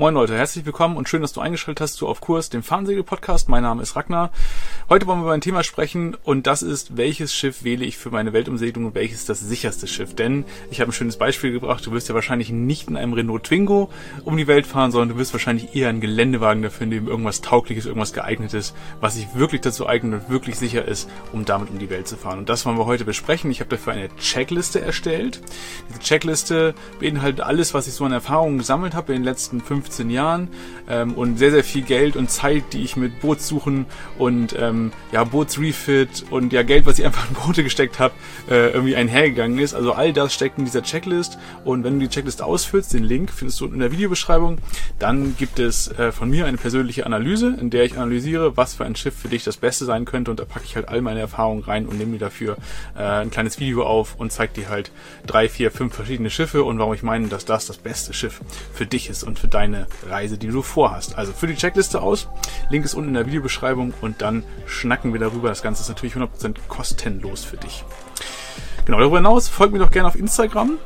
Moin Leute, herzlich willkommen und schön, dass du eingeschaltet hast zu Auf Kurs, dem Fahrsegel-Podcast. Mein Name ist Ragnar. Heute wollen wir über ein Thema sprechen und das ist, welches Schiff wähle ich für meine Weltumsegelung und welches das sicherste Schiff? Denn ich habe ein schönes Beispiel gebracht. Du wirst ja wahrscheinlich nicht in einem Renault Twingo um die Welt fahren, sondern du wirst wahrscheinlich eher einen Geländewagen dafür nehmen, irgendwas Taugliches, irgendwas geeignetes, was sich wirklich dazu eignet und wirklich sicher ist, um damit um die Welt zu fahren. Und das wollen wir heute besprechen. Ich habe dafür eine Checkliste erstellt. Diese Checkliste beinhaltet alles, was ich so an Erfahrungen gesammelt habe in den letzten 15 15 Jahren ähm, und sehr, sehr viel Geld und Zeit, die ich mit Bootssuchen und ähm, ja, Bootsrefit und ja, Geld, was ich einfach in Boote gesteckt habe, äh, irgendwie einhergegangen ist. Also all das steckt in dieser Checklist und wenn du die Checklist ausfüllst, den Link findest du in der Videobeschreibung, dann gibt es äh, von mir eine persönliche Analyse, in der ich analysiere, was für ein Schiff für dich das Beste sein könnte und da packe ich halt all meine Erfahrungen rein und nehme mir dafür äh, ein kleines Video auf und zeige dir halt drei, vier, fünf verschiedene Schiffe und warum ich meine, dass das das beste Schiff für dich ist und für deine Reise, die du vorhast. Also für die Checkliste aus. Link ist unten in der Videobeschreibung und dann schnacken wir darüber. Das Ganze ist natürlich 100% kostenlos für dich. Genau, darüber hinaus folgt mir doch gerne auf Instagram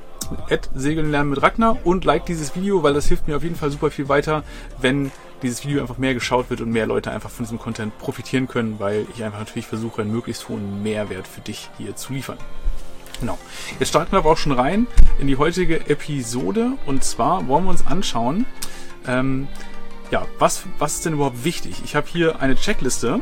Segeln lernen mit Ragnar und like dieses Video, weil das hilft mir auf jeden Fall super viel weiter, wenn dieses Video einfach mehr geschaut wird und mehr Leute einfach von diesem Content profitieren können, weil ich einfach natürlich versuche, einen möglichst hohen Mehrwert für dich hier zu liefern. Genau. Jetzt starten wir aber auch schon rein in die heutige Episode und zwar wollen wir uns anschauen, ähm, ja, was, was ist denn überhaupt wichtig? Ich habe hier eine Checkliste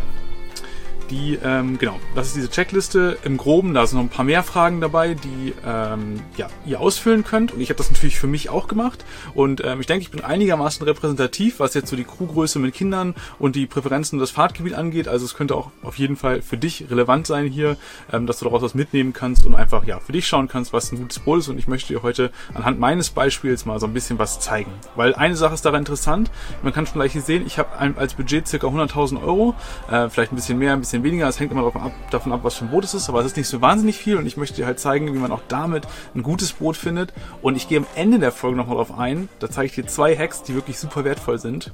die, ähm, genau, das ist diese Checkliste im Groben. Da sind noch ein paar mehr Fragen dabei, die ähm, ja, ihr ausfüllen könnt. Und ich habe das natürlich für mich auch gemacht. Und ähm, ich denke, ich bin einigermaßen repräsentativ, was jetzt so die Crewgröße mit Kindern und die Präferenzen des Fahrtgebiet angeht. Also es könnte auch auf jeden Fall für dich relevant sein hier, ähm, dass du daraus was mitnehmen kannst und einfach ja für dich schauen kannst, was ein gutes Boot ist. Und ich möchte dir heute anhand meines Beispiels mal so ein bisschen was zeigen. Weil eine Sache ist daran interessant. Man kann schon gleich hier sehen, ich habe als Budget circa 100.000 Euro, äh, vielleicht ein bisschen mehr, ein bisschen bisschen weniger. Es hängt immer davon ab, davon ab, was für ein Boot es ist, aber es ist nicht so wahnsinnig viel und ich möchte dir halt zeigen, wie man auch damit ein gutes Boot findet. Und ich gehe am Ende der Folge nochmal drauf ein. Da zeige ich dir zwei Hacks, die wirklich super wertvoll sind.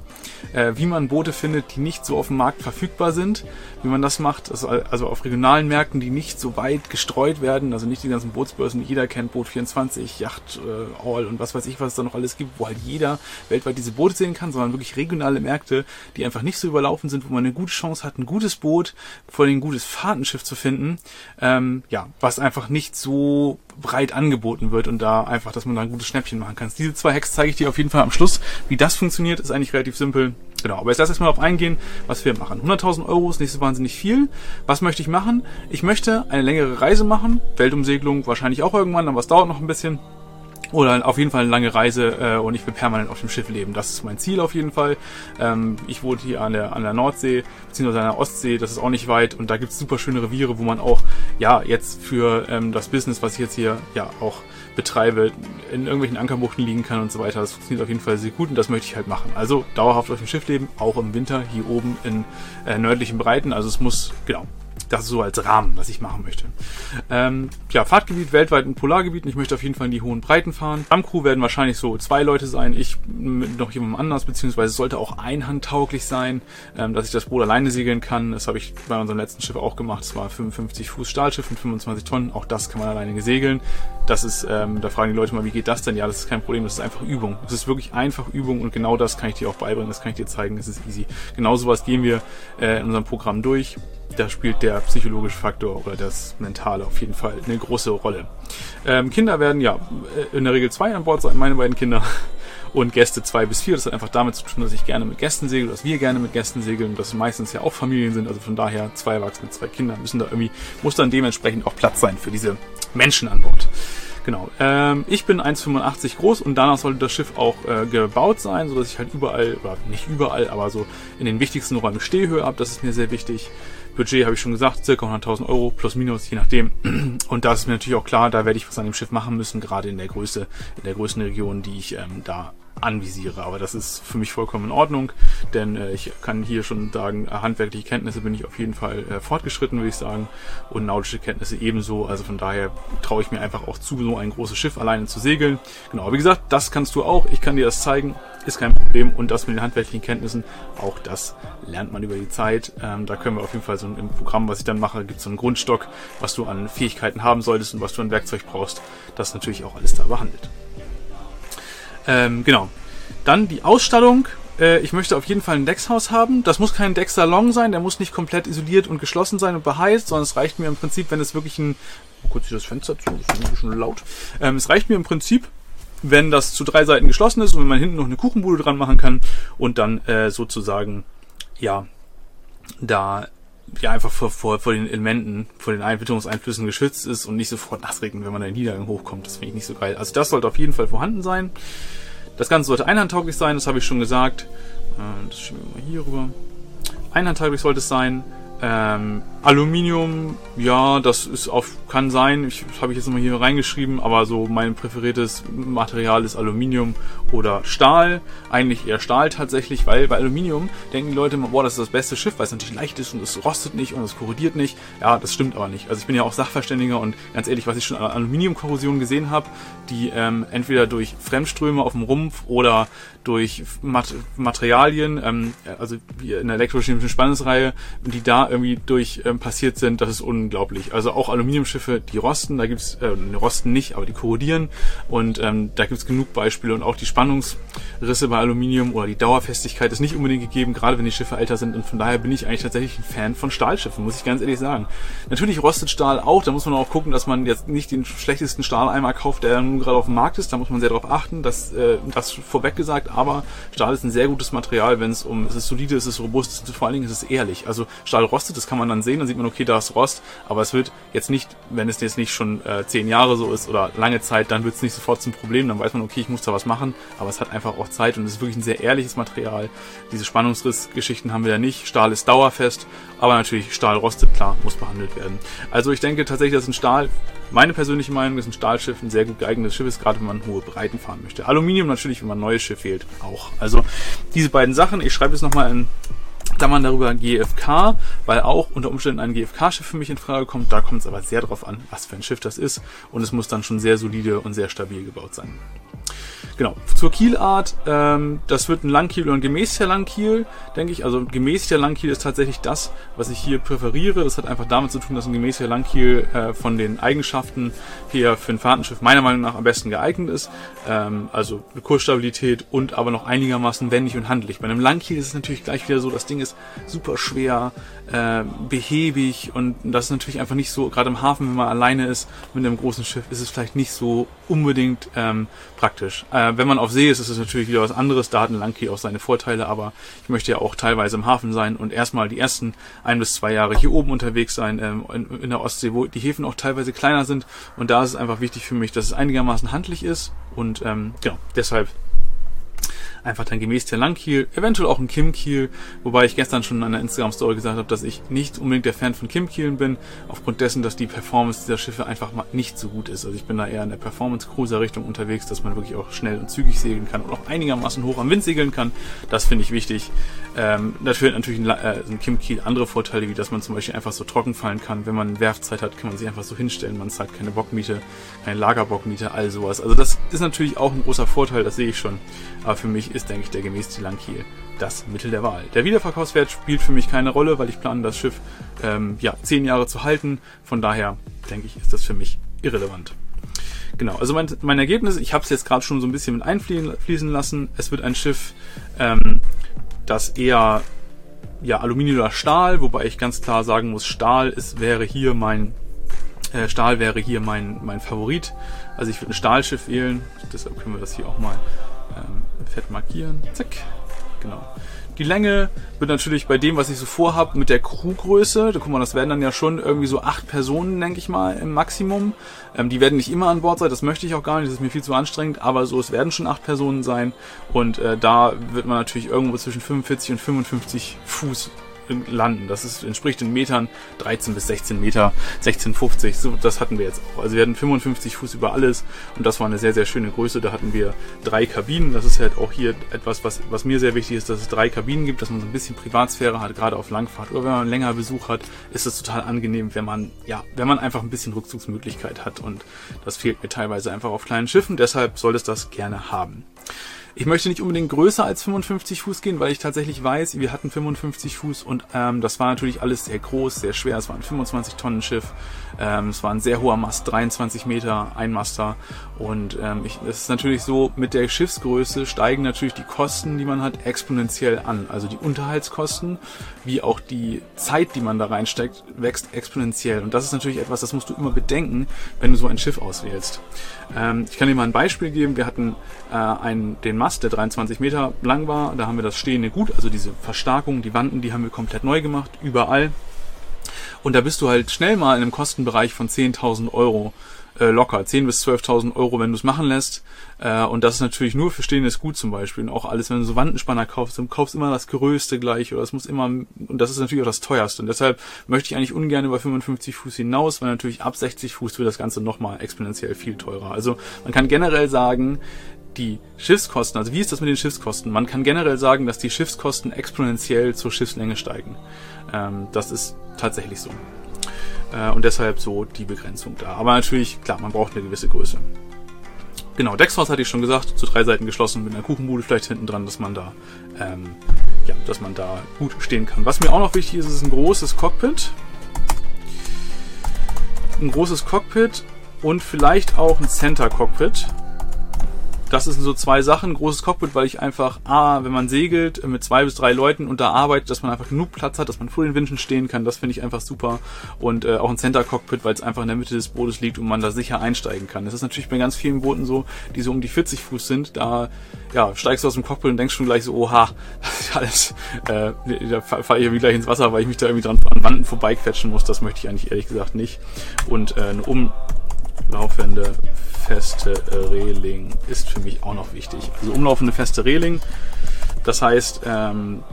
Äh, wie man Boote findet, die nicht so auf dem Markt verfügbar sind. Wie man das macht, also, also auf regionalen Märkten, die nicht so weit gestreut werden. Also nicht die ganzen Bootsbörsen, die jeder kennt, Boot 24, Yacht äh, All und was weiß ich, was es da noch alles gibt, wo halt jeder weltweit diese Boote sehen kann, sondern wirklich regionale Märkte, die einfach nicht so überlaufen sind, wo man eine gute Chance hat, ein gutes Boot vor allem ein gutes Fahrtenschiff zu finden, ähm, ja, was einfach nicht so breit angeboten wird und da einfach, dass man da ein gutes Schnäppchen machen kann. Diese zwei Hacks zeige ich dir auf jeden Fall am Schluss. Wie das funktioniert, ist eigentlich relativ simpel. Genau, aber jetzt lass erstmal darauf eingehen, was wir machen. 100.000 Euro ist nicht so wahnsinnig viel. Was möchte ich machen? Ich möchte eine längere Reise machen. Weltumsegelung wahrscheinlich auch irgendwann, aber es dauert noch ein bisschen. Oder auf jeden Fall eine lange Reise äh, und ich will permanent auf dem Schiff leben. Das ist mein Ziel auf jeden Fall. Ähm, ich wohne hier an der, an der Nordsee, beziehungsweise an der Ostsee, das ist auch nicht weit und da gibt's super schöne Reviere, wo man auch, ja, jetzt für ähm, das Business, was ich jetzt hier ja auch betreibe, in irgendwelchen Ankerbuchten liegen kann und so weiter. Das funktioniert auf jeden Fall sehr gut und das möchte ich halt machen. Also dauerhaft auf dem Schiff leben, auch im Winter hier oben in äh, nördlichen Breiten. Also es muss, genau, das so als Rahmen, was ich machen möchte. Ähm, ja, Fahrtgebiet weltweit ein Polargebiet und ich möchte auf jeden Fall in die hohen Breiten fahren. Am Crew werden wahrscheinlich so zwei Leute sein, ich mit noch jemandem anders, beziehungsweise sollte auch einhandtauglich sein, ähm, dass ich das Boot alleine segeln kann. Das habe ich bei unserem letzten Schiff auch gemacht. Es war 55 Fuß Stahlschiff mit 25 Tonnen. Auch das kann man alleine segeln. Das ist, ähm, da fragen die Leute mal, wie geht das denn? Ja, das ist kein Problem, das ist einfach Übung. Es ist wirklich einfach Übung und genau das kann ich dir auch beibringen, das kann ich dir zeigen, das ist easy. Genau sowas gehen wir äh, in unserem Programm durch da spielt der psychologische Faktor oder das Mentale auf jeden Fall eine große Rolle. Ähm, Kinder werden ja äh, in der Regel zwei an Bord sein, meine beiden Kinder. Und Gäste zwei bis vier. Das hat einfach damit zu tun, dass ich gerne mit Gästen segel, dass wir gerne mit Gästen segeln, dass meistens ja auch Familien sind. Also von daher zwei Erwachsene, zwei Kinder müssen da irgendwie, muss dann dementsprechend auch Platz sein für diese Menschen an Bord. Genau. Ähm, ich bin 1,85 groß und danach sollte das Schiff auch äh, gebaut sein, sodass ich halt überall, oder nicht überall, aber so in den wichtigsten Räumen Stehhöhe habe. Das ist mir sehr wichtig. Budget habe ich schon gesagt, circa 100.000 Euro plus minus, je nachdem. Und da ist mir natürlich auch klar, da werde ich was an dem Schiff machen müssen, gerade in der Größe, in der Größenregion, die ich ähm, da anvisiere. Aber das ist für mich vollkommen in Ordnung, denn äh, ich kann hier schon sagen, äh, handwerkliche Kenntnisse bin ich auf jeden Fall äh, fortgeschritten, würde ich sagen, und nautische Kenntnisse ebenso. Also von daher traue ich mir einfach auch zu, so ein großes Schiff alleine zu segeln. Genau, wie gesagt, das kannst du auch. Ich kann dir das zeigen, ist kein Problem. Und das mit den handwerklichen Kenntnissen, auch das lernt man über die Zeit. Ähm, da können wir auf jeden Fall so im Programm, was ich dann mache, gibt es so einen Grundstock, was du an Fähigkeiten haben solltest und was du an Werkzeug brauchst. Das natürlich auch alles da behandelt. Ähm, genau. Dann die Ausstattung. Äh, ich möchte auf jeden Fall ein Deckshaus haben. Das muss kein Decksalon sein, der muss nicht komplett isoliert und geschlossen sein und beheizt, sondern es reicht mir im Prinzip, wenn es wirklich ein... Oh, kurz hier das Fenster zu, das ist ein bisschen laut. Ähm, es reicht mir im Prinzip, wenn das zu drei Seiten geschlossen ist und wenn man hinten noch eine Kuchenbude dran machen kann und dann äh, sozusagen, ja, da ja einfach vor, vor, vor den Elementen, vor den Witterungseinflüssen geschützt ist und nicht sofort nass regnet, wenn man in den Niedergang hochkommt. Das finde ich nicht so geil. Also das sollte auf jeden Fall vorhanden sein. Das Ganze sollte einhandtauglich sein, das habe ich schon gesagt. Äh, das schieben wir mal hier rüber. Einhandtauglich sollte es sein. Ähm, Aluminium, ja, das ist auf, kann sein. Ich habe ich jetzt nochmal hier reingeschrieben, aber so mein präferiertes Material ist Aluminium oder Stahl. Eigentlich eher Stahl tatsächlich, weil bei Aluminium denken die Leute immer, boah, das ist das beste Schiff, weil es natürlich leicht ist und es rostet nicht und es korrodiert nicht. Ja, das stimmt aber nicht. Also ich bin ja auch Sachverständiger und ganz ehrlich, was ich schon an Aluminiumkorrosion gesehen habe, die ähm, entweder durch Fremdströme auf dem Rumpf oder durch Mat Materialien, ähm, also in der elektrochemischen Spannungsreihe, die da irgendwie durch ähm, passiert sind, das ist unglaublich. Also auch Aluminiumschiffe, die rosten, da gibt's äh, rosten nicht, aber die korrodieren. Und ähm, da gibt's genug Beispiele. Und auch die Spannungsrisse bei Aluminium oder die Dauerfestigkeit ist nicht unbedingt gegeben, gerade wenn die Schiffe älter sind. Und von daher bin ich eigentlich tatsächlich ein Fan von Stahlschiffen, muss ich ganz ehrlich sagen. Natürlich rostet Stahl auch, da muss man auch gucken, dass man jetzt nicht den schlechtesten Stahleimer kauft, der nun gerade auf dem Markt ist, da muss man sehr darauf achten, dass äh, das vorweg gesagt, aber Stahl ist ein sehr gutes Material, wenn es um, es ist solide, es ist robust, vor allen Dingen ist es ehrlich. Also Stahl rostet, das kann man dann sehen, dann sieht man, okay, da ist Rost, aber es wird jetzt nicht, wenn es jetzt nicht schon äh, zehn Jahre so ist oder lange Zeit, dann wird es nicht sofort zum Problem, dann weiß man, okay, ich muss da was machen, aber es hat einfach auch Zeit und es ist wirklich ein sehr ehrliches Material. Diese Spannungsrissgeschichten haben wir ja nicht. Stahl ist dauerfest, aber natürlich Stahl rostet, klar, muss behandelt werden. Also ich denke tatsächlich, dass ein Stahl meine persönliche Meinung ist ein Stahlschiff ein sehr gut geeignetes Schiff ist, gerade wenn man hohe Breiten fahren möchte. Aluminium natürlich, wenn man ein neues Schiff wählt, auch. Also diese beiden Sachen, ich schreibe es nochmal in Klammern darüber GFK, weil auch unter Umständen ein GFK-Schiff für mich in Frage kommt. Da kommt es aber sehr darauf an, was für ein Schiff das ist. Und es muss dann schon sehr solide und sehr stabil gebaut sein. Genau, zur Kielart, ähm, das wird ein Langkiel oder ein gemäßter Langkiel, denke ich. Also gemäßter Langkiel ist tatsächlich das, was ich hier präferiere. Das hat einfach damit zu tun, dass ein gemäßter Langkiel äh, von den Eigenschaften her für ein Fahrtenschiff meiner Meinung nach am besten geeignet ist. Ähm, also eine Kursstabilität und aber noch einigermaßen wendig und handlich. Bei einem Langkiel ist es natürlich gleich wieder so, das Ding ist super schwer, äh, behäbig und das ist natürlich einfach nicht so, gerade im Hafen, wenn man alleine ist mit einem großen Schiff, ist es vielleicht nicht so unbedingt ähm, praktisch. Äh, wenn man auf See ist, ist es natürlich wieder was anderes, da hat ein Langkey auch seine Vorteile, aber ich möchte ja auch teilweise im Hafen sein und erstmal die ersten ein bis zwei Jahre hier oben unterwegs sein, ähm, in, in der Ostsee, wo die Häfen auch teilweise kleiner sind und da ist es einfach wichtig für mich, dass es einigermaßen handlich ist und ähm, genau, deshalb einfach dann gemäß der Langkiel, eventuell auch ein Kim-Kiel, wobei ich gestern schon in einer Instagram-Story gesagt habe, dass ich nicht unbedingt der Fan von Kim-Kielen bin, aufgrund dessen, dass die Performance dieser Schiffe einfach mal nicht so gut ist. Also ich bin da eher in der Performance-Cruiser-Richtung unterwegs, dass man wirklich auch schnell und zügig segeln kann und auch einigermaßen hoch am Wind segeln kann. Das finde ich wichtig. Ähm, hat natürlich ein, äh, ein Kim-Kiel andere Vorteile, wie dass man zum Beispiel einfach so trocken fallen kann. Wenn man Werfzeit hat, kann man sich einfach so hinstellen. Man zahlt keine Bockmiete, keine Lagerbockmiete, all sowas. Also das ist natürlich auch ein großer Vorteil, das sehe ich schon. Aber für mich ist, denke ich, der gemäß Tilankiel das Mittel der Wahl. Der Wiederverkaufswert spielt für mich keine Rolle, weil ich plane, das Schiff ähm, ja, zehn Jahre zu halten. Von daher, denke ich, ist das für mich irrelevant. Genau, also mein, mein Ergebnis, ich habe es jetzt gerade schon so ein bisschen mit einfließen lassen. Es wird ein Schiff, ähm, das eher ja, Aluminium oder Stahl, wobei ich ganz klar sagen muss, Stahl ist, wäre hier mein äh, Stahl wäre hier mein, mein Favorit. Also ich würde ein Stahlschiff wählen, deshalb können wir das hier auch mal ähm, fett markieren. Zack. Genau. Die Länge wird natürlich bei dem, was ich so vorhab, mit der Crewgröße, da guck mal, das werden dann ja schon irgendwie so acht Personen, denke ich mal, im Maximum. Ähm, die werden nicht immer an Bord sein, das möchte ich auch gar nicht, das ist mir viel zu anstrengend, aber so, es werden schon acht Personen sein. Und äh, da wird man natürlich irgendwo zwischen 45 und 55 Fuß landen. Das ist, entspricht in Metern 13 bis 16 Meter, 16,50. So, das hatten wir jetzt auch. Also wir hatten 55 Fuß über alles und das war eine sehr, sehr schöne Größe. Da hatten wir drei Kabinen. Das ist halt auch hier etwas, was, was mir sehr wichtig ist, dass es drei Kabinen gibt, dass man so ein bisschen Privatsphäre hat, gerade auf Langfahrt. Oder wenn man länger Besuch hat, ist es total angenehm, wenn man, ja, wenn man einfach ein bisschen Rückzugsmöglichkeit hat und das fehlt mir teilweise einfach auf kleinen Schiffen. Deshalb soll es das gerne haben. Ich möchte nicht unbedingt größer als 55 Fuß gehen, weil ich tatsächlich weiß, wir hatten 55 Fuß und ähm, das war natürlich alles sehr groß, sehr schwer. Es war ein 25 Tonnen Schiff. Ähm, es war ein sehr hoher Mast, 23 Meter Einmaster. Und ähm, ich, es ist natürlich so, mit der Schiffsgröße steigen natürlich die Kosten, die man hat, exponentiell an. Also die Unterhaltskosten, wie auch die Zeit, die man da reinsteckt, wächst exponentiell. Und das ist natürlich etwas, das musst du immer bedenken, wenn du so ein Schiff auswählst. Ähm, ich kann dir mal ein Beispiel geben. Wir hatten äh, einen, den Mast, der 23 Meter lang war. Da haben wir das stehende Gut, also diese Verstärkung, die Wanden, die haben wir komplett neu gemacht, überall. Und da bist du halt schnell mal in einem Kostenbereich von 10.000 Euro äh, locker. 10.000 bis 12.000 Euro, wenn du es machen lässt. Äh, und das ist natürlich nur für stehendes Gut zum Beispiel. Und auch alles, wenn du so Wandenspanner kaufst, dann kaufst immer das Größte gleich oder es muss immer, und das ist natürlich auch das teuerste. Und deshalb möchte ich eigentlich ungern über 55 Fuß hinaus, weil natürlich ab 60 Fuß wird das Ganze nochmal exponentiell viel teurer. Also man kann generell sagen, die Schiffskosten, also wie ist das mit den Schiffskosten? Man kann generell sagen, dass die Schiffskosten exponentiell zur Schiffslänge steigen. Ähm, das ist tatsächlich so. Äh, und deshalb so die Begrenzung da. Aber natürlich, klar, man braucht eine gewisse Größe. Genau, Deckshaus hatte ich schon gesagt, zu drei Seiten geschlossen mit einer Kuchenbude vielleicht hinten dran, dass man da, ähm, ja, dass man da gut stehen kann. Was mir auch noch wichtig ist, ist ein großes Cockpit. Ein großes Cockpit und vielleicht auch ein Center Cockpit das sind so zwei Sachen. Großes Cockpit, weil ich einfach, A, wenn man segelt, mit zwei bis drei Leuten und da arbeitet, dass man einfach genug Platz hat, dass man vor den Wünschen stehen kann. Das finde ich einfach super. Und äh, auch ein Center Cockpit, weil es einfach in der Mitte des Bootes liegt und man da sicher einsteigen kann. Das ist natürlich bei ganz vielen Booten so, die so um die 40 Fuß sind. Da ja, steigst du aus dem Cockpit und denkst schon gleich so, oha, das ist alles, äh, da fahre ich irgendwie gleich ins Wasser, weil ich mich da irgendwie dran an Wanden vorbeiquetschen muss. Das möchte ich eigentlich ehrlich gesagt nicht. Und äh, eine umlaufende feste Reling ist für mich auch noch wichtig. Also umlaufende feste Reling, das heißt, ähm,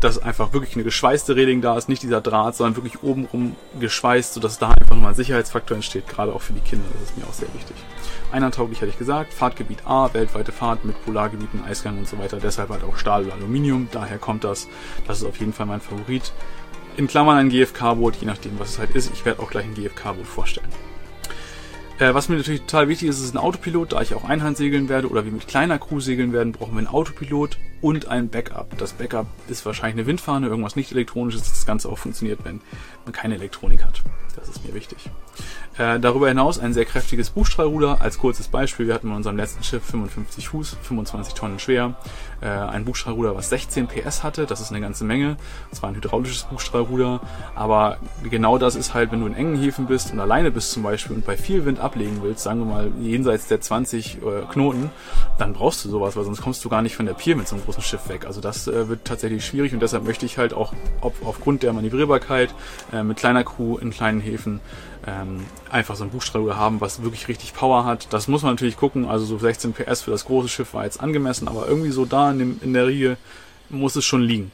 dass einfach wirklich eine geschweißte Reling da ist, nicht dieser Draht, sondern wirklich obenrum geschweißt, sodass da einfach nochmal ein Sicherheitsfaktor entsteht, gerade auch für die Kinder. Das ist mir auch sehr wichtig. Einhandtauglich hatte ich gesagt, Fahrtgebiet A, weltweite Fahrt mit Polargebieten, Eisgang und so weiter. Deshalb halt auch Stahl oder Aluminium, daher kommt das. Das ist auf jeden Fall mein Favorit. In Klammern ein GFK-Boot, je nachdem, was es halt ist. Ich werde auch gleich ein GFK-Boot vorstellen. Äh, was mir natürlich total wichtig ist, ist ein Autopilot, da ich auch Einhand segeln werde oder wir mit kleiner Crew segeln werden, brauchen wir einen Autopilot und ein Backup. Das Backup ist wahrscheinlich eine Windfahne, irgendwas nicht elektronisches, dass das Ganze auch funktioniert, wenn man keine Elektronik hat. Das ist mir wichtig. Äh, darüber hinaus ein sehr kräftiges Buchstrahlruder. Als kurzes Beispiel, wir hatten in unserem letzten Schiff 55 Fuß, 25 Tonnen schwer. Äh, ein Buchstrahlruder, was 16 PS hatte, das ist eine ganze Menge. Es war ein hydraulisches Buchstrahlruder, aber genau das ist halt, wenn du in engen Häfen bist und alleine bist zum Beispiel und bei viel Wind ablegen willst, sagen wir mal jenseits der 20 äh, Knoten, dann brauchst du sowas, weil sonst kommst du gar nicht von der Pier mit so einem großen Schiff weg. Also das äh, wird tatsächlich schwierig und deshalb möchte ich halt auch ob, aufgrund der Manövrierbarkeit äh, mit kleiner Crew in kleinen Häfen ähm, einfach so ein Buchstrahlruder haben, was wirklich richtig Power hat. Das muss man natürlich gucken. Also so 16 PS für das große Schiff war jetzt angemessen, aber irgendwie so da in, dem, in der Riege muss es schon liegen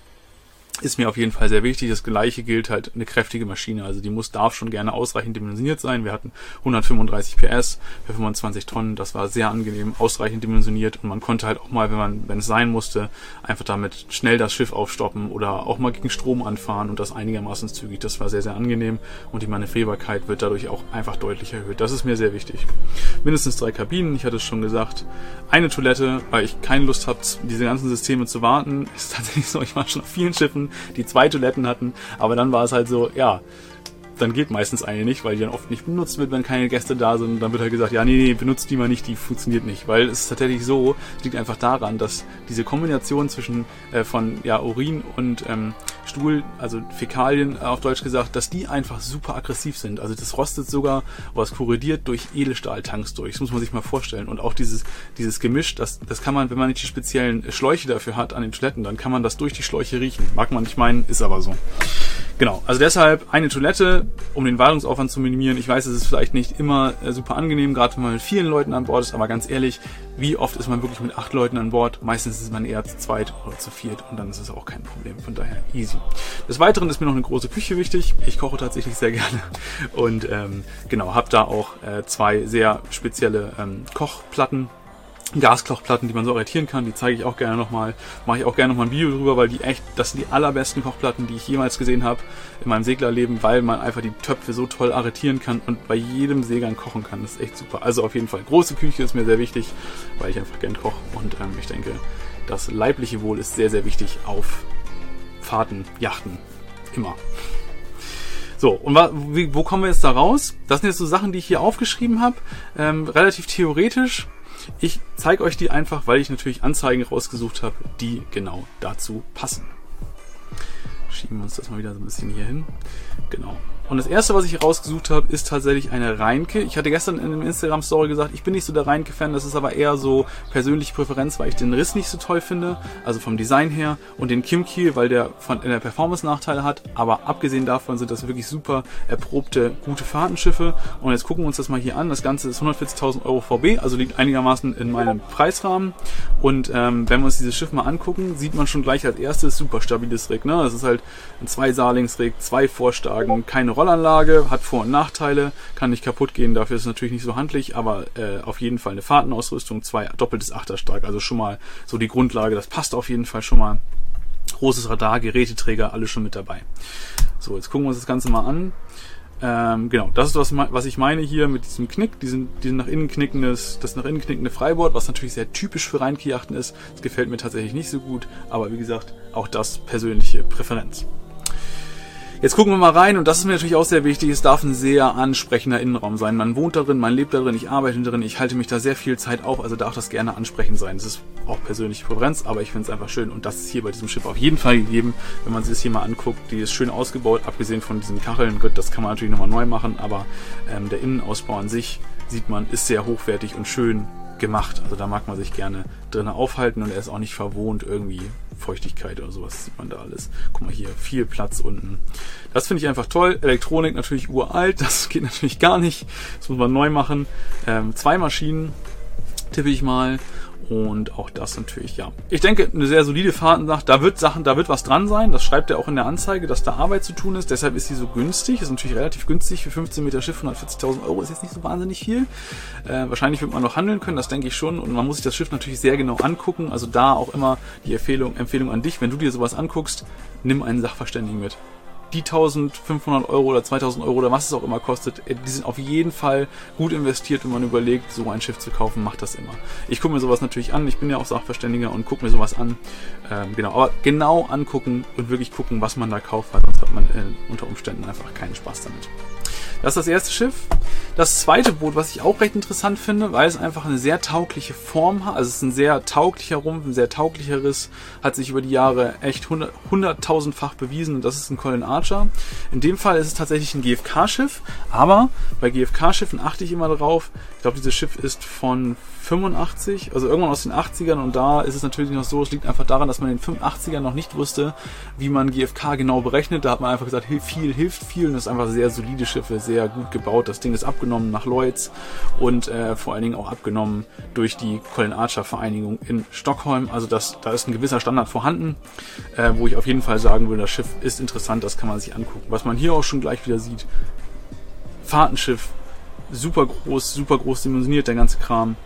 ist mir auf jeden Fall sehr wichtig. Das gleiche gilt halt eine kräftige Maschine. Also die muss, darf schon gerne ausreichend dimensioniert sein. Wir hatten 135 PS für 25 Tonnen. Das war sehr angenehm, ausreichend dimensioniert und man konnte halt auch mal, wenn man, wenn es sein musste, einfach damit schnell das Schiff aufstoppen oder auch mal gegen Strom anfahren und das einigermaßen zügig. Das war sehr, sehr angenehm und die Manövrierbarkeit wird dadurch auch einfach deutlich erhöht. Das ist mir sehr wichtig. Mindestens drei Kabinen, ich hatte es schon gesagt. Eine Toilette, weil ich keine Lust habe, diese ganzen Systeme zu warten. Ist tatsächlich so, ich war schon auf vielen Schiffen die zwei Toiletten hatten. Aber dann war es halt so, ja, dann geht meistens eine nicht, weil die dann oft nicht benutzt wird, wenn keine Gäste da sind. Dann wird halt gesagt, ja, nee, nee, benutzt die mal nicht, die funktioniert nicht. Weil es ist tatsächlich so, es liegt einfach daran, dass diese Kombination zwischen äh, von ja, Urin und ähm, Stuhl, also Fäkalien auf Deutsch gesagt, dass die einfach super aggressiv sind. Also das rostet sogar, was korrodiert durch Edelstahltanks durch. Das muss man sich mal vorstellen. Und auch dieses, dieses Gemisch, das, das kann man, wenn man nicht die speziellen Schläuche dafür hat an den Toiletten, dann kann man das durch die Schläuche riechen. Mag man nicht meinen, ist aber so. Genau, also deshalb eine Toilette, um den Wartungsaufwand zu minimieren. Ich weiß, es ist vielleicht nicht immer äh, super angenehm, gerade wenn man mit vielen Leuten an Bord ist, aber ganz ehrlich, wie oft ist man wirklich mit acht Leuten an Bord? Meistens ist man eher zu zweit oder zu viert und dann ist es auch kein Problem. Von daher easy. Des Weiteren ist mir noch eine große Küche wichtig. Ich koche tatsächlich sehr gerne und ähm, genau, habe da auch äh, zwei sehr spezielle ähm, Kochplatten Gaskochplatten, die man so arretieren kann. Die zeige ich auch gerne nochmal. Mache ich auch gerne nochmal ein Video drüber, weil die echt, das sind die allerbesten Kochplatten, die ich jemals gesehen habe in meinem Seglerleben, weil man einfach die Töpfe so toll arretieren kann und bei jedem Segeln kochen kann. Das ist echt super. Also auf jeden Fall, große Küche ist mir sehr wichtig, weil ich einfach gern koche und ähm, ich denke, das leibliche Wohl ist sehr, sehr wichtig auf Fahrten, Yachten. Immer. So, und wo kommen wir jetzt da raus? Das sind jetzt so Sachen, die ich hier aufgeschrieben habe. Ähm, relativ theoretisch. Ich zeige euch die einfach, weil ich natürlich Anzeigen rausgesucht habe, die genau dazu passen. Schieben wir uns das mal wieder so ein bisschen hier hin. Genau. Und das erste, was ich rausgesucht habe, ist tatsächlich eine Reinke. Ich hatte gestern in einem Instagram-Story gesagt, ich bin nicht so der Reinke-Fan, das ist aber eher so persönliche Präferenz, weil ich den Riss nicht so toll finde, also vom Design her, und den Kimki, weil der von in der Performance Nachteile hat. Aber abgesehen davon sind das wirklich super erprobte, gute Fahrtenschiffe. Und jetzt gucken wir uns das mal hier an. Das Ganze ist 140.000 Euro VB, also liegt einigermaßen in meinem Preisrahmen. Und ähm, wenn wir uns dieses Schiff mal angucken, sieht man schon gleich als erstes super stabiles Rig. Ne? Das ist halt ein zwei Salingsrig, zwei Vorstagen, keine Rollanlage, hat Vor- und Nachteile, kann nicht kaputt gehen, dafür ist es natürlich nicht so handlich, aber äh, auf jeden Fall eine Fahrtenausrüstung, zwei doppeltes Achterstag, also schon mal so die Grundlage, das passt auf jeden Fall schon mal. Großes Radar, Geräteträger, alles schon mit dabei. So, jetzt gucken wir uns das Ganze mal an. Ähm, genau, das ist was, was ich meine hier mit diesem Knick, diesen, diesen nach innen knickendes, das nach innen knickende Freibord, was natürlich sehr typisch für Rheinkiachten ist. Das gefällt mir tatsächlich nicht so gut, aber wie gesagt, auch das persönliche Präferenz. Jetzt gucken wir mal rein und das ist mir natürlich auch sehr wichtig. Es darf ein sehr ansprechender Innenraum sein. Man wohnt darin, man lebt darin, ich arbeite darin, ich halte mich da sehr viel Zeit auf, also darf das gerne ansprechend sein. Das ist auch persönliche Präferenz, aber ich finde es einfach schön und das ist hier bei diesem Schiff auf jeden Fall gegeben, wenn man sich das hier mal anguckt. Die ist schön ausgebaut, abgesehen von diesen Kacheln. Gut, das kann man natürlich nochmal neu machen, aber ähm, der Innenausbau an sich sieht man, ist sehr hochwertig und schön gemacht. Also da mag man sich gerne drinnen aufhalten und er ist auch nicht verwohnt irgendwie Feuchtigkeit oder sowas sieht man da alles. Guck mal hier, viel Platz unten. Das finde ich einfach toll. Elektronik natürlich uralt, das geht natürlich gar nicht. Das muss man neu machen. Ähm, zwei Maschinen tippe ich mal und auch das natürlich, ja. Ich denke, eine sehr solide Fahrtensache. Da wird Sachen, da wird was dran sein. Das schreibt er auch in der Anzeige, dass da Arbeit zu tun ist. Deshalb ist sie so günstig. Ist natürlich relativ günstig für 15 Meter Schiff. 140.000 Euro ist jetzt nicht so wahnsinnig viel. Äh, wahrscheinlich wird man noch handeln können. Das denke ich schon. Und man muss sich das Schiff natürlich sehr genau angucken. Also da auch immer die Empfehlung, Empfehlung an dich. Wenn du dir sowas anguckst, nimm einen Sachverständigen mit die 1500 Euro oder 2000 Euro oder was es auch immer kostet, äh, die sind auf jeden Fall gut investiert, wenn man überlegt, so ein Schiff zu kaufen, macht das immer. Ich gucke mir sowas natürlich an, ich bin ja auch Sachverständiger und gucke mir sowas an. Ähm, genau, aber genau angucken und wirklich gucken, was man da kauft, weil sonst hat man äh, unter Umständen einfach keinen Spaß damit. Das ist das erste Schiff. Das zweite Boot, was ich auch recht interessant finde, weil es einfach eine sehr taugliche Form hat. Also es ist ein sehr tauglicher Rumpf, ein sehr tauglicher Riss. Hat sich über die Jahre echt hunderttausendfach bewiesen und das ist ein Colin Archer. In dem Fall ist es tatsächlich ein GFK-Schiff, aber bei GFK-Schiffen achte ich immer darauf. Ich glaube, dieses Schiff ist von 85, also irgendwann aus den 80ern und da ist es natürlich noch so, es liegt einfach daran, dass man in den 85ern noch nicht wusste, wie man GFK genau berechnet. Da hat man einfach gesagt, viel hilft viel und das ist einfach sehr solide Schiffe, sehr gut gebaut. Das Ding ist abgenommen nach Lloyds und äh, vor allen Dingen auch abgenommen durch die Colin Archer Vereinigung in Stockholm. Also das, da ist ein gewisser Standard vorhanden, äh, wo ich auf jeden Fall sagen würde, das Schiff ist interessant, das kann man sich angucken. Was man hier auch schon gleich wieder sieht, Fahrtenschiff, super groß, super groß dimensioniert, der ganze Kram.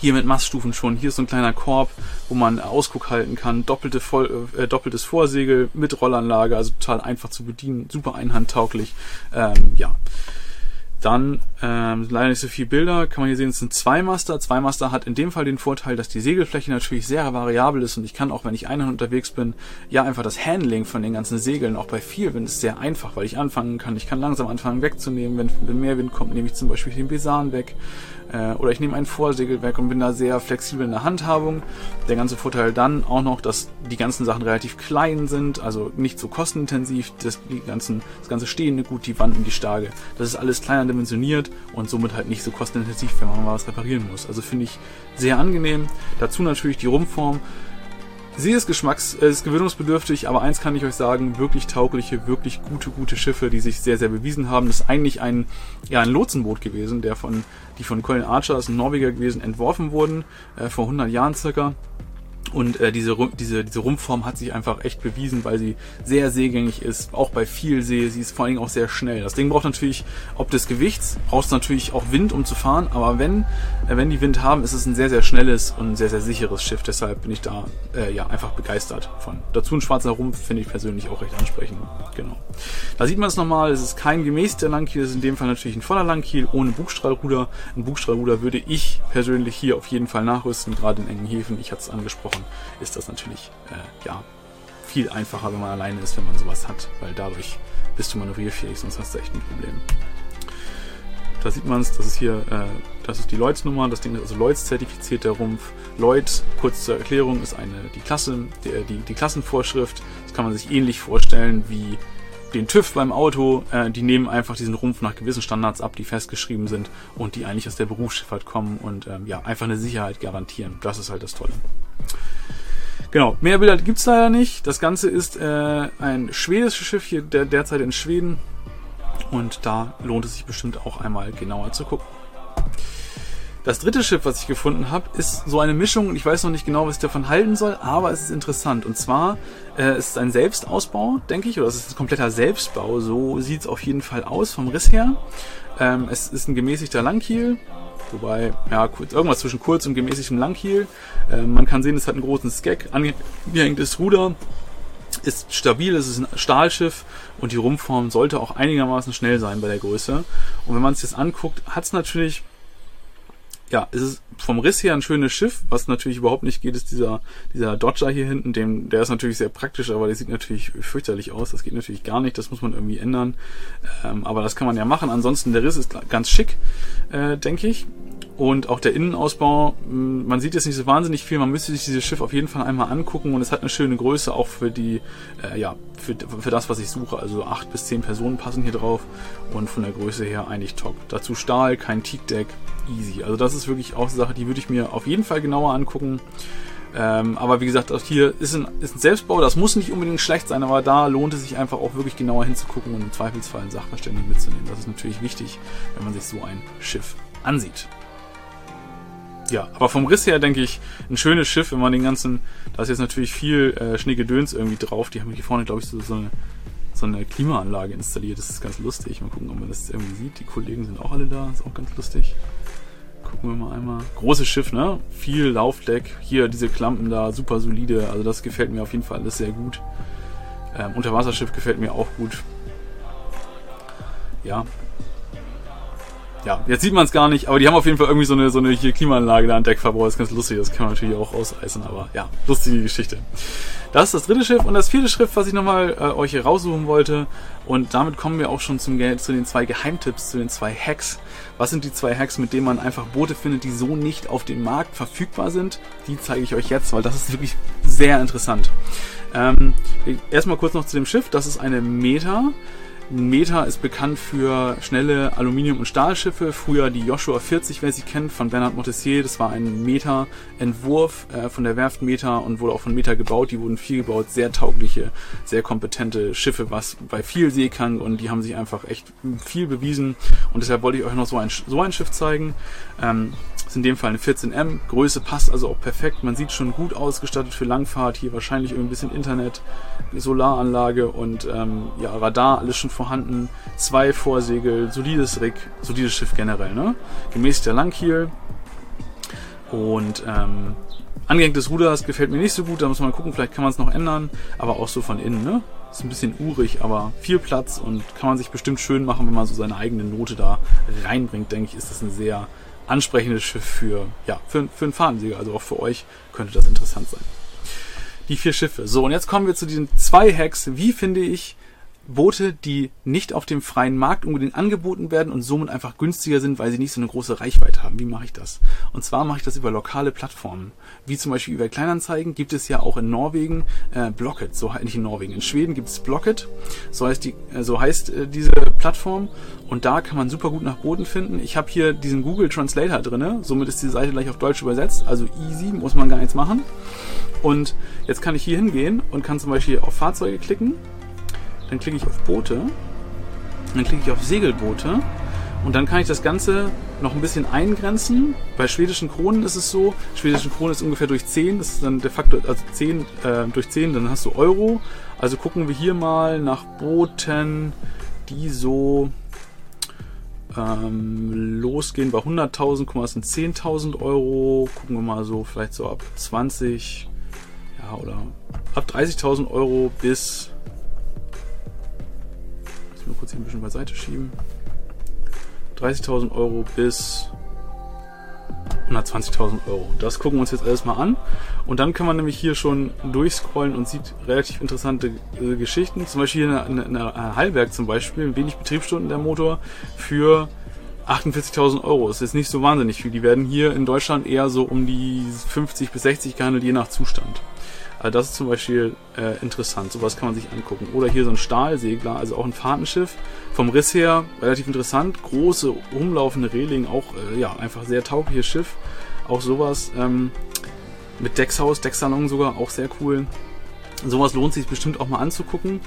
Hier mit Maststufen schon. Hier ist so ein kleiner Korb, wo man Ausguck halten kann. Doppelte Voll, äh, doppeltes Vorsegel mit Rollanlage, also total einfach zu bedienen, super einhandtauglich. Ähm, ja. Dann ähm, leider nicht so viele Bilder. Kann man hier sehen, es sind zwei Master. Zwei Master hat in dem Fall den Vorteil, dass die Segelfläche natürlich sehr variabel ist und ich kann auch, wenn ich einhand unterwegs bin, ja einfach das Handling von den ganzen Segeln auch bei viel Wind ist sehr einfach, weil ich anfangen kann. Ich kann langsam anfangen wegzunehmen. Wenn, wenn mehr Wind kommt, nehme ich zum Beispiel den Besan weg. Äh, oder ich nehme ein Vorsegel weg und bin da sehr flexibel in der Handhabung. Der ganze Vorteil dann auch noch, dass die ganzen Sachen relativ klein sind, also nicht so kostenintensiv, das, die ganzen, das ganze Stehende gut, die Wanden, die Starke. Das ist alles kleiner dimensioniert und somit halt nicht so kostenintensiv, wenn man mal was reparieren muss. Also finde ich sehr angenehm. Dazu natürlich die Rumpfform. Sie ist Geschmacks, äh, ist gewöhnungsbedürftig, aber eins kann ich euch sagen, wirklich taugliche, wirklich gute, gute Schiffe, die sich sehr, sehr bewiesen haben. Das ist eigentlich ein, ja, ein Lotsenboot gewesen, der von, die von Colin Archer, das ist ein Norweger gewesen, entworfen wurden, äh, vor 100 Jahren circa. Und äh, diese, diese, diese Rumpfform hat sich einfach echt bewiesen, weil sie sehr seegängig ist, auch bei viel See. Sie ist vor allen Dingen auch sehr schnell. Das Ding braucht natürlich, ob des Gewichts, braucht natürlich auch Wind, um zu fahren. Aber wenn, äh, wenn die Wind haben, ist es ein sehr, sehr schnelles und sehr, sehr sicheres Schiff. Deshalb bin ich da äh, ja einfach begeistert von. Dazu ein schwarzer Rumpf finde ich persönlich auch recht ansprechend. Genau. Da sieht man es nochmal, es ist kein gemäßter Langkiel, es ist in dem Fall natürlich ein voller Langkiel ohne Bugstrahlruder. Ein Bugstrahlruder würde ich persönlich hier auf jeden Fall nachrüsten, gerade in engen Häfen. Ich hatte es angesprochen ist das natürlich äh, ja viel einfacher, wenn man alleine ist, wenn man sowas hat, weil dadurch bist du manövrierfähig, sonst hast du echt ein Problem. Da sieht man es, das ist hier, äh, das ist die Lloyds-Nummer, das Ding ist also Lloyds zertifiziert, der Rumpf. Lloyd, kurz zur Erklärung, ist eine, die Klasse, die, die, die Klassenvorschrift. Das kann man sich ähnlich vorstellen wie den TÜV beim Auto. Äh, die nehmen einfach diesen Rumpf nach gewissen Standards ab, die festgeschrieben sind und die eigentlich aus der Berufsschifffahrt kommen und ähm, ja, einfach eine Sicherheit garantieren. Das ist halt das Tolle. Genau, mehr Bilder gibt's leider nicht. Das Ganze ist äh, ein schwedisches Schiff hier der, derzeit in Schweden. Und da lohnt es sich bestimmt auch einmal genauer zu gucken. Das dritte Schiff, was ich gefunden habe, ist so eine Mischung ich weiß noch nicht genau, was ich davon halten soll, aber es ist interessant. Und zwar äh, es ist ein Selbstausbau, denke ich, oder es ist ein kompletter Selbstbau. So sieht's auf jeden Fall aus vom Riss her. Ähm, es ist ein gemäßigter Langkiel, Wobei, ja, kurz, irgendwas zwischen kurz und gemäßigtem Langkiel. Äh, man kann sehen, es hat einen großen Skeg, angehängtes Ruder, ist stabil, es ist ein Stahlschiff und die Rumpfform sollte auch einigermaßen schnell sein bei der Größe. Und wenn man es jetzt anguckt, hat es natürlich ja, es ist vom Riss her ein schönes Schiff. Was natürlich überhaupt nicht geht, ist dieser, dieser Dodger hier hinten. Dem, der ist natürlich sehr praktisch, aber der sieht natürlich fürchterlich aus. Das geht natürlich gar nicht. Das muss man irgendwie ändern. Ähm, aber das kann man ja machen. Ansonsten, der Riss ist ganz schick, äh, denke ich. Und auch der Innenausbau, hm, man sieht jetzt nicht so wahnsinnig viel, man müsste sich dieses Schiff auf jeden Fall einmal angucken und es hat eine schöne Größe auch für die, äh, ja, für, für das, was ich suche. Also acht bis zehn Personen passen hier drauf und von der Größe her eigentlich top. Dazu Stahl, kein Teakdeck, easy. Also das ist wirklich auch eine Sache, die würde ich mir auf jeden Fall genauer angucken. Ähm, aber wie gesagt, auch hier ist ein, ist ein Selbstbau, das muss nicht unbedingt schlecht sein, aber da lohnt es sich einfach auch wirklich genauer hinzugucken und im Zweifelsfall einen Sachverständigen mitzunehmen. Das ist natürlich wichtig, wenn man sich so ein Schiff ansieht. Ja, aber vom Riss her denke ich, ein schönes Schiff, wenn man den ganzen, da ist jetzt natürlich viel äh, Schneegedöns irgendwie drauf. Die haben hier vorne, glaube ich, so, so, eine, so eine Klimaanlage installiert. Das ist ganz lustig. Mal gucken, ob man das irgendwie sieht. Die Kollegen sind auch alle da, ist auch ganz lustig. Gucken wir mal einmal. Großes Schiff, ne? Viel Laufdeck. Hier diese Klampen da, super solide. Also das gefällt mir auf jeden Fall alles sehr gut. Ähm, Unterwasserschiff gefällt mir auch gut. Ja. Ja, jetzt sieht man es gar nicht, aber die haben auf jeden Fall irgendwie so eine, so eine hier Klimaanlage da an Deck verbaut. Das ist ganz lustig, das kann man natürlich auch ausreißen, aber ja, lustige Geschichte. Das ist das dritte Schiff und das vierte Schiff, was ich nochmal äh, euch hier raussuchen wollte. Und damit kommen wir auch schon zum, zu den zwei Geheimtipps, zu den zwei Hacks. Was sind die zwei Hacks, mit denen man einfach Boote findet, die so nicht auf dem Markt verfügbar sind? Die zeige ich euch jetzt, weil das ist wirklich sehr interessant. Ähm, erstmal kurz noch zu dem Schiff. Das ist eine Meta. Meta ist bekannt für schnelle Aluminium- und Stahlschiffe. Früher die Joshua 40, wer sie kennt, von Bernard Montessier. Das war ein Meta-Entwurf äh, von der Werft Meta und wurde auch von Meta gebaut. Die wurden viel gebaut. Sehr taugliche, sehr kompetente Schiffe, was bei viel Seekang und die haben sich einfach echt viel bewiesen. Und deshalb wollte ich euch noch so ein, so ein Schiff zeigen. Ähm, ist in dem Fall eine 14M. Größe passt also auch perfekt. Man sieht schon gut ausgestattet für Langfahrt. Hier wahrscheinlich ein bisschen Internet, Solaranlage und ähm, ja, Radar, alles schon vorhanden. Zwei Vorsegel, solides Rig, solides Schiff generell. Ne? Gemäß der Langkiel. Und ähm, angehängtes Ruder, das gefällt mir nicht so gut. Da muss man mal gucken, vielleicht kann man es noch ändern. Aber auch so von innen. Ne? Ist ein bisschen urig, aber viel Platz und kann man sich bestimmt schön machen, wenn man so seine eigene Note da reinbringt. Denke ich, ist das ein sehr ansprechendes Schiff für, ja, für, für einen Fahnensieger. Also auch für euch könnte das interessant sein. Die vier Schiffe. So, und jetzt kommen wir zu diesen zwei Hacks. Wie finde ich Boote, die nicht auf dem freien Markt unbedingt angeboten werden und somit einfach günstiger sind, weil sie nicht so eine große Reichweite haben. Wie mache ich das? Und zwar mache ich das über lokale Plattformen. Wie zum Beispiel über Kleinanzeigen gibt es ja auch in Norwegen äh, Blocket, so nicht in Norwegen, in Schweden gibt es Blocket, so heißt die, äh, so heißt äh, diese Plattform und da kann man super gut nach Booten finden. Ich habe hier diesen Google Translator drinne, somit ist die Seite gleich auf Deutsch übersetzt, also easy, muss man gar nichts machen. Und jetzt kann ich hier hingehen und kann zum Beispiel auf Fahrzeuge klicken dann klicke ich auf Boote, dann klicke ich auf Segelboote Und dann kann ich das Ganze noch ein bisschen eingrenzen. Bei schwedischen Kronen ist es so, schwedischen Kronen ist ungefähr durch 10, das ist dann de facto, also 10 äh, durch 10, dann hast du Euro. Also gucken wir hier mal nach Booten, die so ähm, losgehen bei 100.000, guck mal, das sind 10.000 Euro. Gucken wir mal so, vielleicht so ab 20, ja, oder ab 30.000 Euro bis. Lass mal kurz hier ein bisschen beiseite schieben. 30.000 Euro bis 120.000 Euro. Das gucken wir uns jetzt alles mal an. Und dann kann man nämlich hier schon durchscrollen und sieht relativ interessante äh, Geschichten. Zum Beispiel hier in, in, in Heilberg zum Beispiel, wenig Betriebsstunden der Motor für 48.000 Euro. Das ist nicht so wahnsinnig viel. Die werden hier in Deutschland eher so um die 50 bis 60 gehandelt, je nach Zustand. Also das ist zum Beispiel äh, interessant. Sowas kann man sich angucken. Oder hier so ein Stahlsegler, also auch ein Fahrtenschiff. Vom Riss her relativ interessant. Große, umlaufende Reling, auch äh, ja einfach sehr taugliches Schiff. Auch sowas ähm, mit Deckshaus, Decksalon sogar, auch sehr cool. Sowas lohnt sich bestimmt auch mal anzugucken.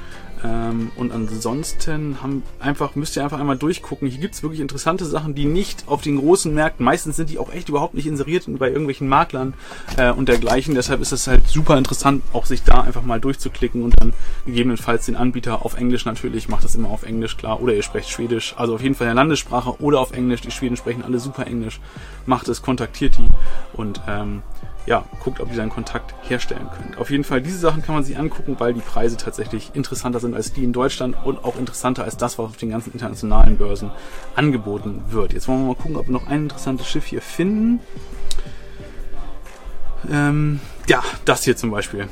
Ähm, und ansonsten haben einfach, müsst ihr einfach einmal durchgucken. Hier gibt es wirklich interessante Sachen, die nicht auf den großen Märkten, meistens sind die auch echt überhaupt nicht inseriert bei irgendwelchen Maklern äh, und dergleichen. Deshalb ist es halt super interessant, auch sich da einfach mal durchzuklicken und dann gegebenenfalls den Anbieter auf Englisch natürlich, macht das immer auf Englisch, klar. Oder ihr sprecht Schwedisch, also auf jeden Fall in der Landessprache oder auf Englisch. Die Schweden sprechen alle super Englisch. Macht es, kontaktiert die und ähm, ja, guckt, ob ihr einen Kontakt herstellen könnt. Auf jeden Fall, diese Sachen kann man sich angucken, weil die Preise tatsächlich interessanter sind als die in Deutschland und auch interessanter als das, was auf den ganzen internationalen Börsen angeboten wird. Jetzt wollen wir mal gucken, ob wir noch ein interessantes Schiff hier finden. Ähm, ja, das hier zum Beispiel.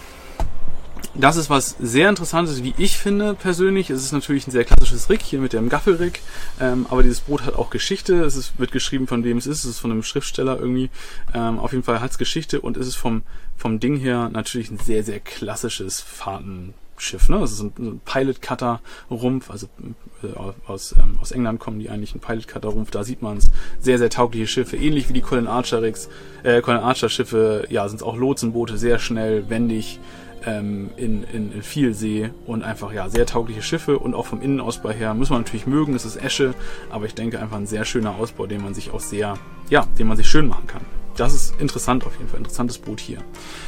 Das ist was sehr Interessantes, wie ich finde persönlich. Es ist natürlich ein sehr klassisches Rig hier mit dem Gaffelrig, ähm, aber dieses Boot hat auch Geschichte. Es ist, wird geschrieben, von wem es ist. Es ist von einem Schriftsteller irgendwie. Ähm, auf jeden Fall hat es Geschichte und es ist vom, vom Ding her natürlich ein sehr, sehr klassisches Fahrtenschiff. Ne? Das ist ein, ein Pilot-Cutter-Rumpf, also äh, aus, ähm, aus England kommen die eigentlich, ein Pilot-Cutter-Rumpf, da sieht man es. Sehr, sehr taugliche Schiffe, ähnlich wie die Colin Archer-Rigs, äh, Colin Archer-Schiffe, ja, sind es auch Lotsenboote, sehr schnell, wendig, ähm, in, in, in viel See und einfach ja sehr taugliche Schiffe und auch vom Innenausbau her muss man natürlich mögen, es ist Esche, aber ich denke einfach ein sehr schöner Ausbau, den man sich auch sehr, ja, den man sich schön machen kann. Das ist interessant auf jeden Fall, interessantes Boot hier.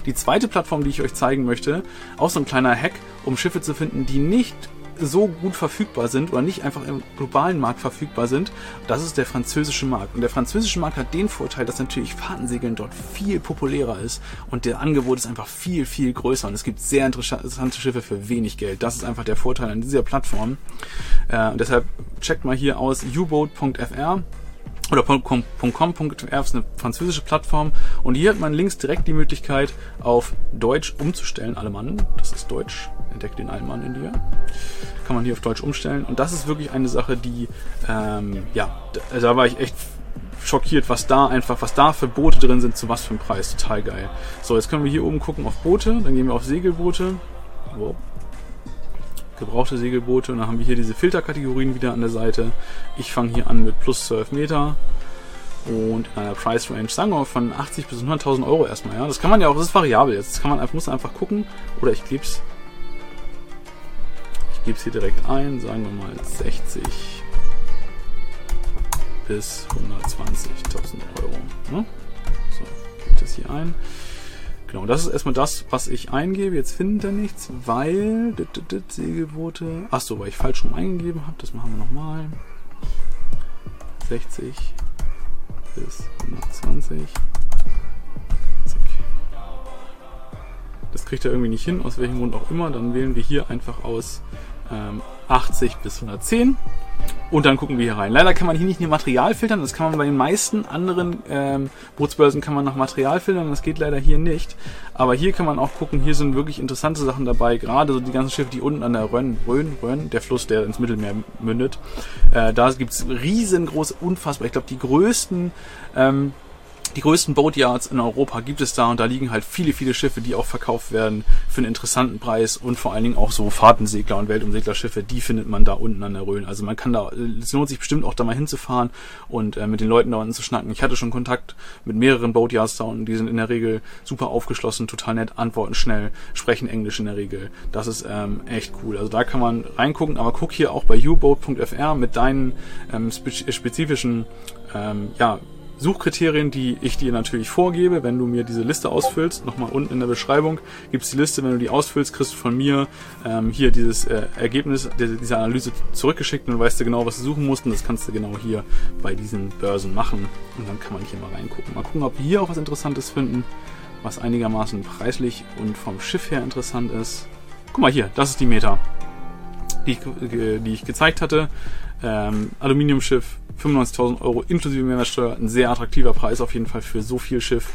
Die zweite Plattform, die ich euch zeigen möchte, auch so ein kleiner Hack, um Schiffe zu finden, die nicht so gut verfügbar sind oder nicht einfach im globalen Markt verfügbar sind, das ist der französische Markt. Und der französische Markt hat den Vorteil, dass natürlich Fahrtensegeln dort viel populärer ist und der Angebot ist einfach viel, viel größer und es gibt sehr interessante Schiffe für wenig Geld. Das ist einfach der Vorteil an dieser Plattform. Äh, deshalb checkt mal hier aus uboat.fr oder .com.fr ist eine französische Plattform und hier hat man links direkt die Möglichkeit auf Deutsch umzustellen, alle Mann, das ist Deutsch, entdeckt den alten Mann in dir. Kann man hier auf Deutsch umstellen. Und das ist wirklich eine Sache, die, ähm, ja, da, da war ich echt schockiert, was da einfach, was da für Boote drin sind, zu was für einem Preis. Total geil. So, jetzt können wir hier oben gucken auf Boote, dann gehen wir auf Segelboote. Wow. Gebrauchte Segelboote und dann haben wir hier diese Filterkategorien wieder an der Seite. Ich fange hier an mit plus 12 Meter und in einer Price Range, sagen wir mal von 80 bis 100.000 Euro erstmal. Ja, das kann man ja auch, das ist variabel jetzt. Das kann man einfach, muss einfach gucken oder ich gebe es gebe es hier direkt ein, sagen wir mal 60 bis 120.000 Euro. Ne? So, gebe das hier ein. Genau, das ist erstmal das, was ich eingebe. Jetzt findet er nichts, weil Segelboote. Achso, weil ich falsch rum eingegeben habe. Das machen wir nochmal. 60 bis 120. Das kriegt er irgendwie nicht hin, aus welchem Grund auch immer. Dann wählen wir hier einfach aus ähm, 80 bis 110. Und dann gucken wir hier rein. Leider kann man hier nicht nur Material filtern, das kann man bei den meisten anderen ähm, Bootsbörsen kann man nach Material filtern, das geht leider hier nicht. Aber hier kann man auch gucken, hier sind wirklich interessante Sachen dabei, gerade so die ganzen Schiffe, die unten an der Rhön, Rhön, Rhön der Fluss, der ins Mittelmeer mündet. Äh, da gibt's riesengroße, unfassbar, ich glaube die größten ähm, die größten Boatyards in Europa gibt es da und da liegen halt viele, viele Schiffe, die auch verkauft werden für einen interessanten Preis und vor allen Dingen auch so Fahrtensegler und Weltumseglerschiffe, die findet man da unten an der Rhön. Also man kann da, es lohnt sich bestimmt auch da mal hinzufahren und äh, mit den Leuten da unten zu schnacken. Ich hatte schon Kontakt mit mehreren Boatyards da unten, die sind in der Regel super aufgeschlossen, total nett, antworten schnell, sprechen Englisch in der Regel. Das ist ähm, echt cool. Also da kann man reingucken, aber guck hier auch bei uboat.fr mit deinen ähm, spezifischen ähm, ja, Suchkriterien, die ich dir natürlich vorgebe, wenn du mir diese Liste ausfüllst. Nochmal unten in der Beschreibung gibt's die Liste. Wenn du die ausfüllst, kriegst du von mir ähm, hier dieses äh, Ergebnis dieser Analyse zurückgeschickt und weißt du genau, was du suchen musst. Und das kannst du genau hier bei diesen Börsen machen. Und dann kann man hier mal reingucken. Mal gucken, ob wir hier auch was Interessantes finden, was einigermaßen preislich und vom Schiff her interessant ist. Guck mal hier, das ist die Meta, die ich, äh, die ich gezeigt hatte. Ähm, Aluminiumschiff, 95.000 Euro inklusive Mehrwertsteuer, ein sehr attraktiver Preis auf jeden Fall für so viel Schiff.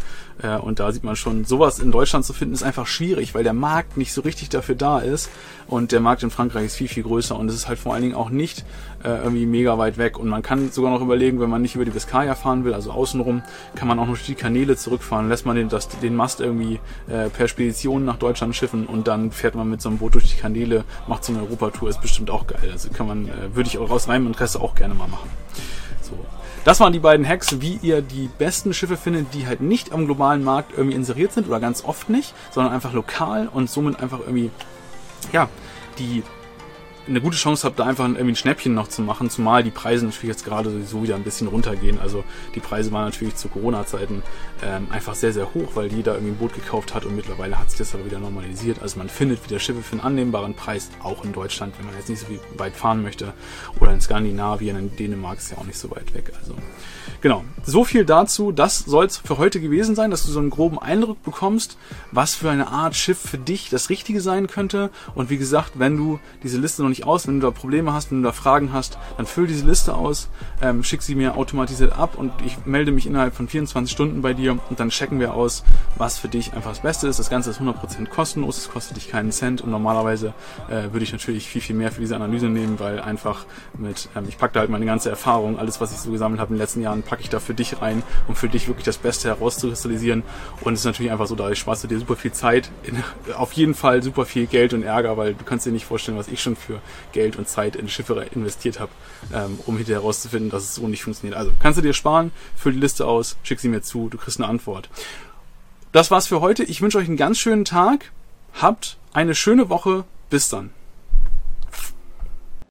Und da sieht man schon, sowas in Deutschland zu finden, ist einfach schwierig, weil der Markt nicht so richtig dafür da ist. Und der Markt in Frankreich ist viel, viel größer und es ist halt vor allen Dingen auch nicht äh, irgendwie mega weit weg. Und man kann sogar noch überlegen, wenn man nicht über die Biskaya fahren will, also außenrum, kann man auch noch durch die Kanäle zurückfahren, lässt man den, das, den Mast irgendwie äh, per Spedition nach Deutschland schiffen und dann fährt man mit so einem Boot durch die Kanäle, macht so eine Europatour, ist bestimmt auch geil. Also kann man, äh, würde ich auch aus reinem Interesse auch gerne mal machen. So. Das waren die beiden Hacks, wie ihr die besten Schiffe findet, die halt nicht am globalen Markt irgendwie inseriert sind oder ganz oft nicht, sondern einfach lokal und somit einfach irgendwie, ja, die eine gute Chance habt, da einfach irgendwie ein Schnäppchen noch zu machen, zumal die Preise natürlich jetzt gerade sowieso wieder ein bisschen runtergehen. Also die Preise waren natürlich zu Corona-Zeiten ähm, einfach sehr, sehr hoch, weil jeder irgendwie ein Boot gekauft hat und mittlerweile hat sich das aber wieder normalisiert. Also man findet wieder Schiffe für einen annehmbaren Preis, auch in Deutschland, wenn man jetzt nicht so weit fahren möchte. Oder in Skandinavien, in Dänemark ist ja auch nicht so weit weg. Also genau, so viel dazu. Das soll es für heute gewesen sein, dass du so einen groben Eindruck bekommst, was für eine Art Schiff für dich das Richtige sein könnte. Und wie gesagt, wenn du diese Liste noch nicht aus. Wenn du da Probleme hast, wenn du da Fragen hast, dann füll diese Liste aus, ähm, schick sie mir automatisiert ab und ich melde mich innerhalb von 24 Stunden bei dir und dann checken wir aus, was für dich einfach das Beste ist. Das Ganze ist 100% kostenlos, es kostet dich keinen Cent und normalerweise äh, würde ich natürlich viel, viel mehr für diese Analyse nehmen, weil einfach mit, ähm, ich packe da halt meine ganze Erfahrung, alles, was ich so gesammelt habe in den letzten Jahren, packe ich da für dich rein, um für dich wirklich das Beste herauszukristallisieren. Und es ist natürlich einfach so, da sparst du dir super viel Zeit, in, auf jeden Fall super viel Geld und Ärger, weil du kannst dir nicht vorstellen, was ich schon für Geld und Zeit in Schiffe investiert habe, ähm, um hinterher herauszufinden, dass es so nicht funktioniert. Also kannst du dir sparen, füll die Liste aus, schick sie mir zu, du kriegst eine Antwort. Das war's für heute. Ich wünsche euch einen ganz schönen Tag. Habt eine schöne Woche. Bis dann.